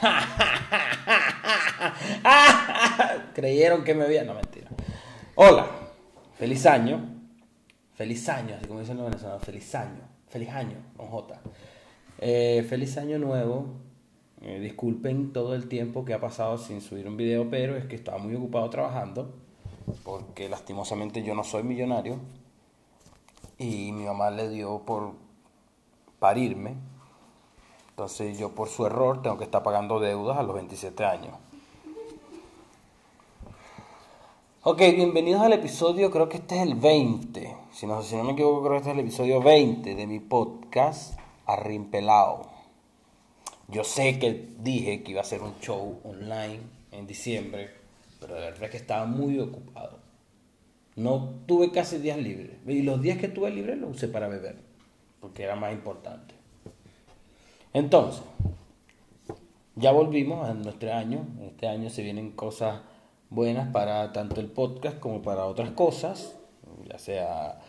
Creyeron que me había... No, mentira. Hola, feliz año. Feliz año, así como dicen los venezolanos. Feliz año. Feliz año, con J. Eh, feliz año nuevo. Eh, disculpen todo el tiempo que ha pasado sin subir un video, pero es que estaba muy ocupado trabajando. Porque lastimosamente yo no soy millonario. Y mi mamá le dio por parirme. Entonces yo por su error tengo que estar pagando deudas a los 27 años. Ok, bienvenidos al episodio, creo que este es el 20. Si no, si no me equivoco, creo que este es el episodio 20 de mi podcast Arrimpelado. Yo sé que dije que iba a hacer un show online en diciembre, pero de verdad es que estaba muy ocupado. No tuve casi días libres. Y los días que tuve libres los usé para beber, porque era más importante. Entonces, ya volvimos a nuestro año. Este año se vienen cosas buenas para tanto el podcast como para otras cosas, ya sea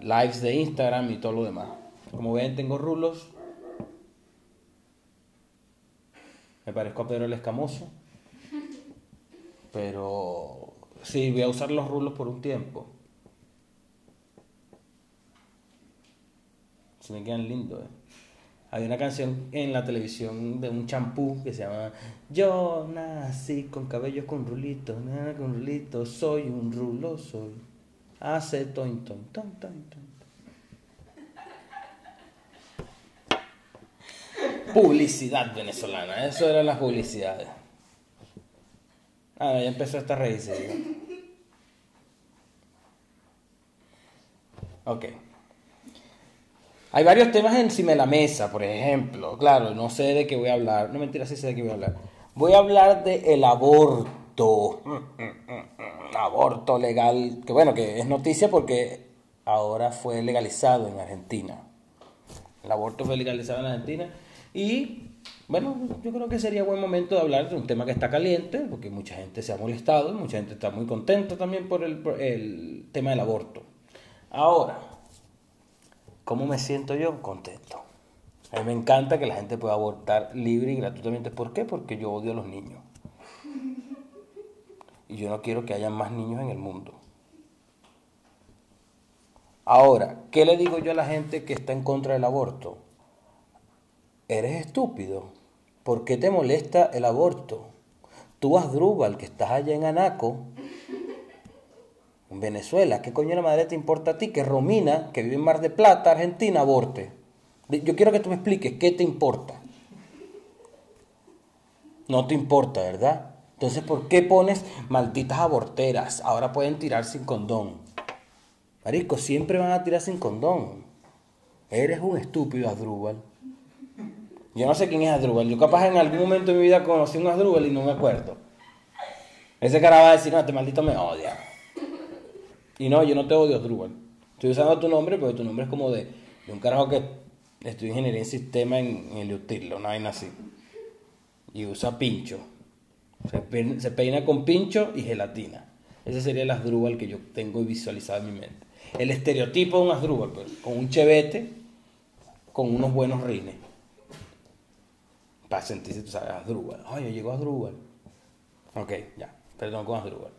lives de Instagram y todo lo demás. Como ven, tengo rulos. Me parezco a Pedro el Escamoso. Pero sí, voy a usar los rulos por un tiempo. Se me quedan lindos, eh. Hay una canción en la televisión de un champú que se llama Yo nací con cabellos con rulitos, nada con rulitos, soy un rulo, soy. Hace toin, toin, toin, toin, Publicidad venezolana, eso eran las publicidades. Ah, ya empezó esta raíz. Ok. Hay varios temas encima de la mesa, por ejemplo. Claro, no sé de qué voy a hablar. No mentira, sí sé de qué voy a hablar. Voy a hablar del el aborto. Aborto legal. Que bueno, que es noticia porque ahora fue legalizado en Argentina. El aborto fue legalizado en Argentina. Y bueno, yo creo que sería buen momento de hablar de un tema que está caliente, porque mucha gente se ha molestado, mucha gente está muy contenta también por el, el tema del aborto. Ahora, ¿Cómo me siento yo? Contento. A mí me encanta que la gente pueda abortar libre y gratuitamente. ¿Por qué? Porque yo odio a los niños. Y yo no quiero que haya más niños en el mundo. Ahora, ¿qué le digo yo a la gente que está en contra del aborto? Eres estúpido. ¿Por qué te molesta el aborto? Tú, Asdrúbal, que estás allá en Anaco, en Venezuela, ¿qué coño de la madre te importa a ti que Romina, que vive en Mar de Plata, Argentina, aborte? Yo quiero que tú me expliques, ¿qué te importa? No te importa, ¿verdad? Entonces, ¿por qué pones malditas aborteras? Ahora pueden tirar sin condón. Marisco, siempre van a tirar sin condón. Eres un estúpido, Asdrúbal. Yo no sé quién es Asdrúbal. Yo capaz en algún momento de mi vida conocí a un Asdrúbal y no me acuerdo. Ese cara va a decir, no, este maldito me odia. Y no, yo no te odio, Drupal. Estoy usando tu nombre porque tu nombre es como de, un carajo que estudia ingeniería en sistema en, el UTIL, no hay así. Y usa pincho. Se peina, con pincho y gelatina. Ese sería el Asdrúbal que yo tengo visualizado en mi mente. El estereotipo de un Asdrúbal, pues, con un chevete, con unos buenos rines. Para sentirse, tú sabes, Asdrúbal. Ay, llegó Asdrúbal. Ok, ya. Perdón con Asdrúbal.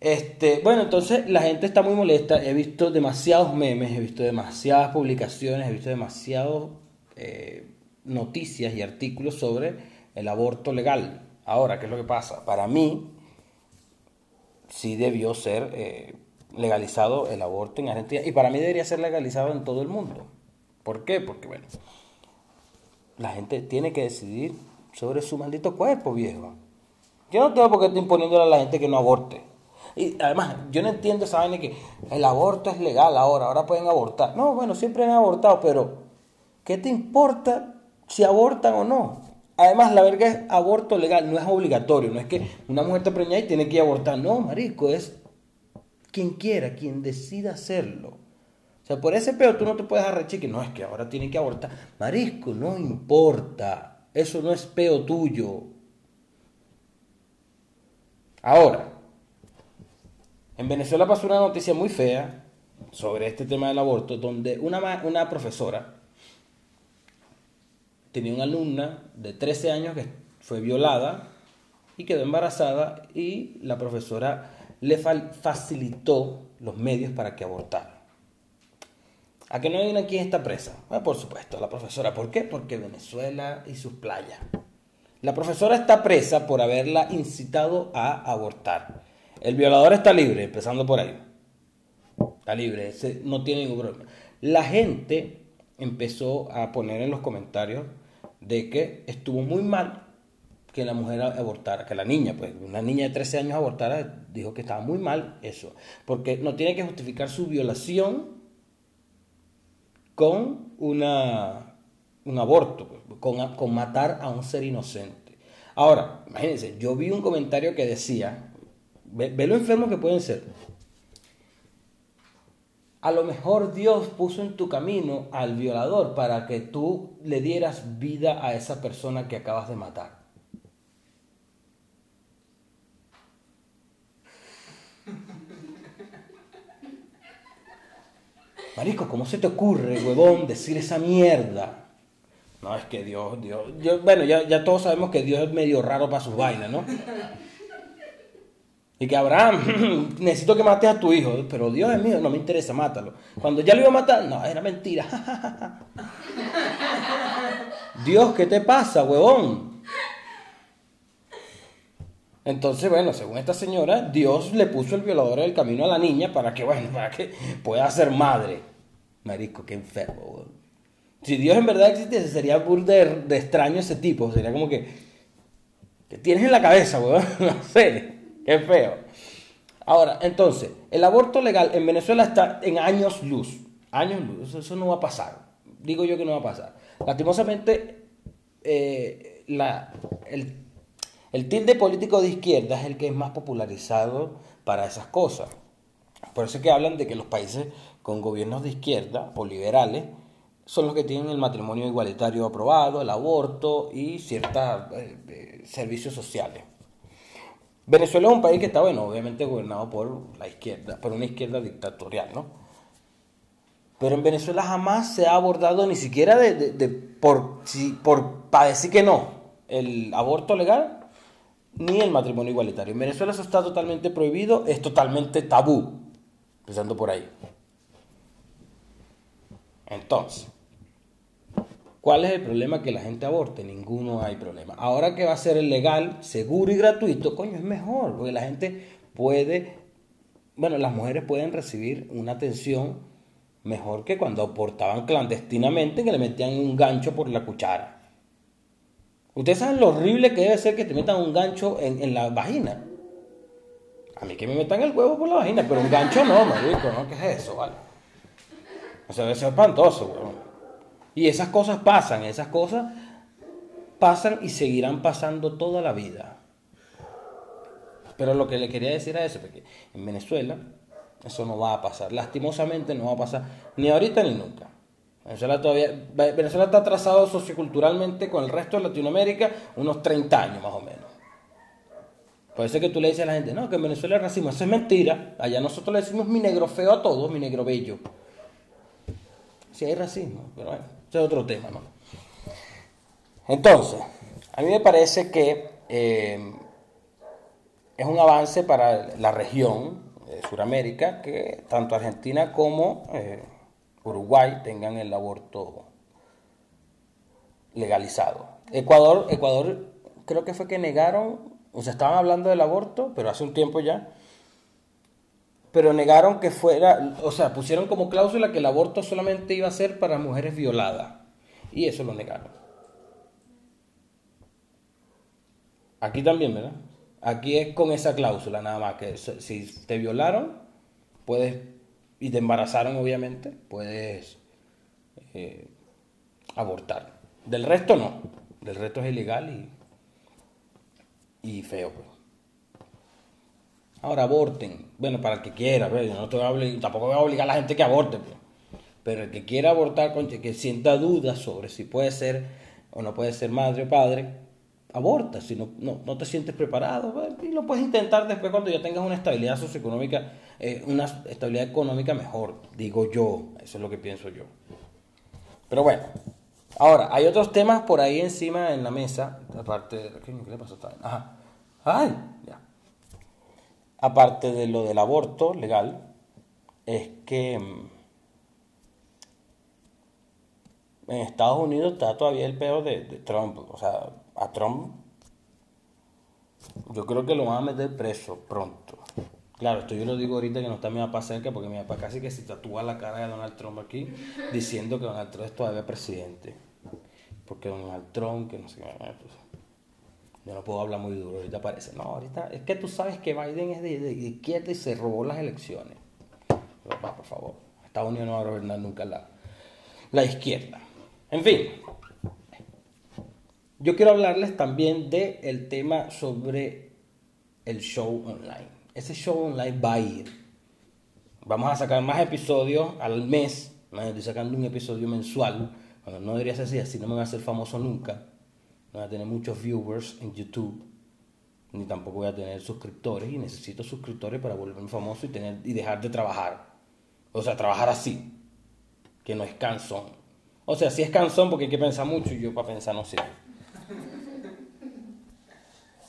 Este, bueno, entonces la gente está muy molesta. He visto demasiados memes, he visto demasiadas publicaciones, he visto demasiadas eh, noticias y artículos sobre el aborto legal. Ahora, ¿qué es lo que pasa? Para mí, sí debió ser eh, legalizado el aborto en Argentina y para mí debería ser legalizado en todo el mundo. ¿Por qué? Porque, bueno, la gente tiene que decidir sobre su maldito cuerpo, viejo. Yo no tengo por qué estar imponiéndole a la gente que no aborte. Y además, yo no entiendo vaina que el aborto es legal ahora, ahora pueden abortar. No, bueno, siempre han abortado, pero ¿qué te importa si abortan o no? Además, la verga es aborto legal, no es obligatorio, no es que una mujer te preñada y tiene que abortar. No, marico, es quien quiera, quien decida hacerlo. O sea, por ese peor tú no te puedes arrechar que no, es que ahora tiene que abortar. Marisco, no importa. Eso no es peo tuyo. Ahora, en Venezuela pasó una noticia muy fea sobre este tema del aborto, donde una, una profesora tenía una alumna de 13 años que fue violada y quedó embarazada y la profesora le facilitó los medios para que abortara. ¿A que no hay quién está presa? Ah, por supuesto, la profesora. ¿Por qué? Porque Venezuela y sus playas. La profesora está presa por haberla incitado a abortar. El violador está libre, empezando por ahí. Está libre, no tiene ningún problema. La gente empezó a poner en los comentarios de que estuvo muy mal que la mujer abortara, que la niña, pues una niña de 13 años abortara, dijo que estaba muy mal eso, porque no tiene que justificar su violación con una, un aborto, pues, con, con matar a un ser inocente. Ahora, imagínense, yo vi un comentario que decía, ve, lo enfermo que pueden ser. A lo mejor Dios puso en tu camino al violador para que tú le dieras vida a esa persona que acabas de matar. Marisco, ¿cómo se te ocurre, huevón, decir esa mierda? No, es que Dios, Dios, bueno, ya, ya todos sabemos que Dios es medio raro para sus vainas, ¿no? Y que Abraham, necesito que mates a tu hijo, pero Dios es mío, no me interesa, mátalo. Cuando ya lo iba a matar, no, era mentira. Dios, ¿qué te pasa, huevón? Entonces, bueno, según esta señora, Dios le puso el violador en el camino a la niña para que, bueno, para que pueda ser madre. Marisco, qué enfermo, huevón. Si Dios en verdad existiese, sería burda de, extraño ese tipo. Sería como que, ¿qué tienes en la cabeza, huevón? no sé. Qué feo. Ahora, entonces, el aborto legal en Venezuela está en años luz. Años luz. Eso, no va a pasar. Digo yo que no va a pasar. Lastimosamente, eh, el, el tilde político de izquierda es el que es más popularizado para esas cosas. Por eso es que hablan de que los países con gobiernos de izquierda o liberales son los que tienen el matrimonio igualitario aprobado, el aborto y ciertos eh, eh, servicios sociales. Venezuela es un país que está, bueno, obviamente gobernado por la izquierda, por una izquierda dictatorial, ¿no? Pero en Venezuela jamás se ha abordado ni siquiera de, por, si, por, para decir que no, el aborto legal ni el matrimonio igualitario. En Venezuela eso está totalmente prohibido, es totalmente tabú, empezando por ahí. Entonces, ¿Cuál es el problema que la gente aborte? Ninguno hay problema. Ahora que va a ser legal, seguro y gratuito, coño, es mejor, porque la gente puede, bueno, las mujeres pueden recibir una atención mejor que cuando abortaban clandestinamente, que le metían un gancho por la cuchara. Ustedes saben lo horrible que debe ser que te metan un gancho en, la vagina. A mí que me metan el huevo por la vagina, pero un gancho no, marico, ¿no? ¿Qué es eso? O sea, debe ser espantoso, weón. Y esas cosas pasan, esas cosas pasan y seguirán pasando toda la vida. Pero lo que le quería decir a eso, porque en Venezuela eso no va a pasar. Lastimosamente no va a pasar ni ahorita ni nunca. Venezuela, todavía, Venezuela está atrasado socioculturalmente con el resto de Latinoamérica unos 30 años más o menos. Puede ser que tú le dices a la gente, no, que en Venezuela es racismo. Eso es mentira. Allá nosotros le decimos mi negro feo a todos, mi negro bello. Si hay racismo, pero bueno es otro tema, ¿no? Entonces, a mí me parece que eh, es un avance para la región de Sudamérica que tanto Argentina como eh, Uruguay tengan el aborto legalizado. Ecuador, Ecuador creo que fue que negaron, o sea, estaban hablando del aborto, pero hace un tiempo ya, pero negaron que fuera, o sea, pusieron como cláusula que el aborto solamente iba a ser para mujeres violadas. Y eso lo negaron. Aquí también, ¿verdad? Aquí es con esa cláusula nada más, que si te violaron, puedes, y te embarazaron obviamente, puedes eh, abortar. Del resto no, del resto es ilegal y, y feo. Pues. Ahora aborten. Bueno, para el que quiera, yo no te voy a tampoco voy a obligar a la gente que aborte. Pues. Pero el que quiera abortar, que sienta dudas sobre si puede ser o no puede ser madre o padre, aborta. Si no, no, te sientes preparado, y lo puedes intentar después cuando ya tengas una estabilidad socioeconómica, eh, una estabilidad económica mejor, digo yo. Eso es lo que pienso yo. Pero bueno, Ahora, hay otros temas por ahí encima en la mesa, aparte. ¿Qué le pasó? Ajá. ¡Ay! Ya. Aparte de lo del aborto legal, es que mm, en Estados Unidos está todavía el peor de, Trump. O sea, a Trump yo creo que lo van a meter preso pronto. Claro, esto yo lo digo ahorita que no está mi papá cerca porque mi papá casi que se tatúa la cara de Donald Trump aquí diciendo que Donald Trump es todavía presidente. Porque Donald Trump, que no sé qué, pues, yo no puedo hablar muy duro, ahorita parece. No, ahorita es que tú sabes que Biden es de, izquierda y se robó las elecciones. Papá, por favor, Estados Unidos no va a gobernar nunca la, la izquierda. En fin, yo quiero hablarles también del el tema sobre el show online ese show online va a ir. Vamos a sacar más episodios al mes. Estoy sacando un episodio mensual. Bueno, no debería ser así, así no me voy a hacer famoso nunca. No voy a tener muchos viewers en YouTube. Ni tampoco voy a tener suscriptores. Y necesito suscriptores para volverme famoso y, tener, y dejar de trabajar. O sea, trabajar así. Que no es cansón. O sea, sí es cansón porque hay que pensar mucho y yo para pensar no sirvo.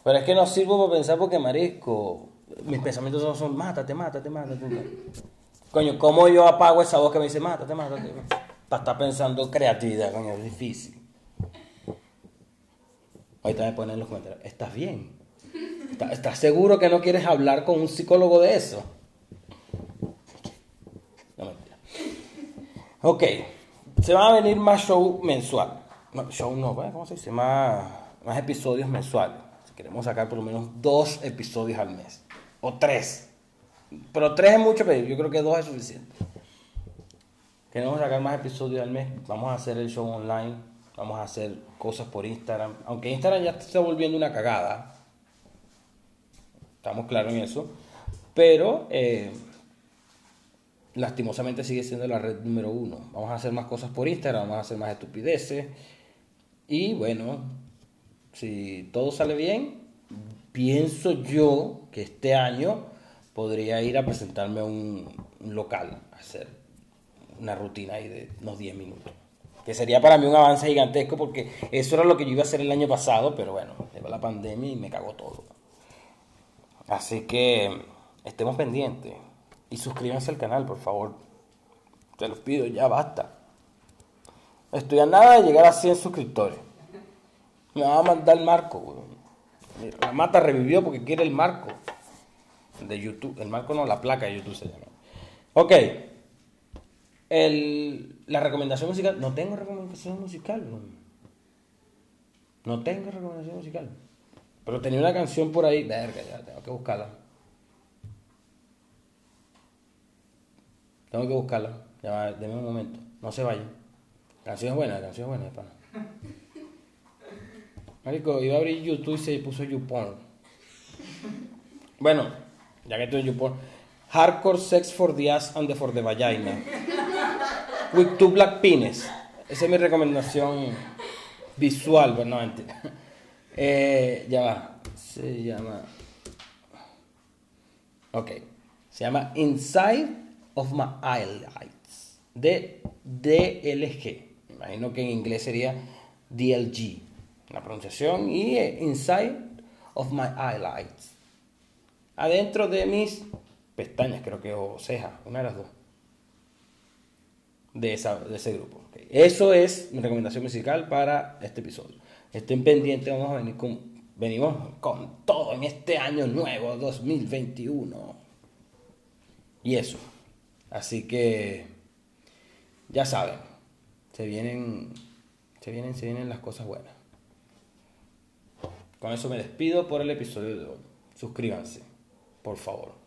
Pero es que no sirvo para pensar porque marisco mis pensamientos son, mátate, mátate, mátate. Coño, ¿cómo yo apago esa voz que me dice mátate, mátate? Para estar pensando creatividad, coño, es difícil. Ahorita me ponen en los comentarios, ¿estás bien? ¿Estás seguro que no quieres hablar con un psicólogo de eso? No mentira. Ok, se van a venir más show mensual. Show no, ¿cómo se dice? Más, más episodios mensuales. Queremos sacar por lo menos dos episodios al mes o tres. Pero tres es mucho pedir, yo creo que dos es suficiente. Queremos sacar más episodios al mes, vamos a hacer el show online, vamos a hacer cosas por Instagram, aunque Instagram ya está volviendo una cagada, estamos claros en eso, pero eh, lastimosamente sigue siendo la red número uno. Vamos a hacer más cosas por Instagram, vamos a hacer más estupideces y bueno, si todo sale bien, pienso yo que este año podría ir a presentarme a un, local, a hacer una rutina ahí de unos 10 minutos. Que sería para mí un avance gigantesco porque eso era lo que yo iba a hacer el año pasado, pero bueno, llegó la pandemia y me cagó todo. Así que estemos pendientes y suscríbanse al canal, por favor. Te los pido, ya basta. Estoy a nada de llegar a 100 suscriptores. Me va a mandar el marco, la mata revivió porque quiere el marco de YouTube. El marco no, la placa de YouTube se llama. Ok. El, la recomendación musical. No tengo recomendación musical. No. tengo recomendación musical. Pero tenía una canción por ahí. Verga, ya tengo que buscarla. Tengo que buscarla. Ya, denme un momento. No se vayan. Canción buena, canción buena, pana. Marico, iba a abrir YouTube y se puso YouPorn. Bueno, ya que estoy en YouPorn. Hardcore Sex for the Ass and the for the Vagina. With two black pines. Esa es mi recomendación visual, pero no mentira. Eh, ya va. Se llama. Ok. Se llama Inside of My Eyelids. De DLG. Imagino que en inglés sería DLG la pronunciación, y inside of my eyelids. Adentro de mis pestañas, creo que, o cejas, una de las dos. De, esa, de ese grupo. Eso es mi recomendación musical para este episodio. Estén pendientes, vamos a venir con, venimos con todo en este año nuevo, 2021. Y eso. Así que, ya saben, se vienen, se vienen, se vienen las cosas buenas. Con eso me despido por el episodio de hoy. Suscríbanse, por favor.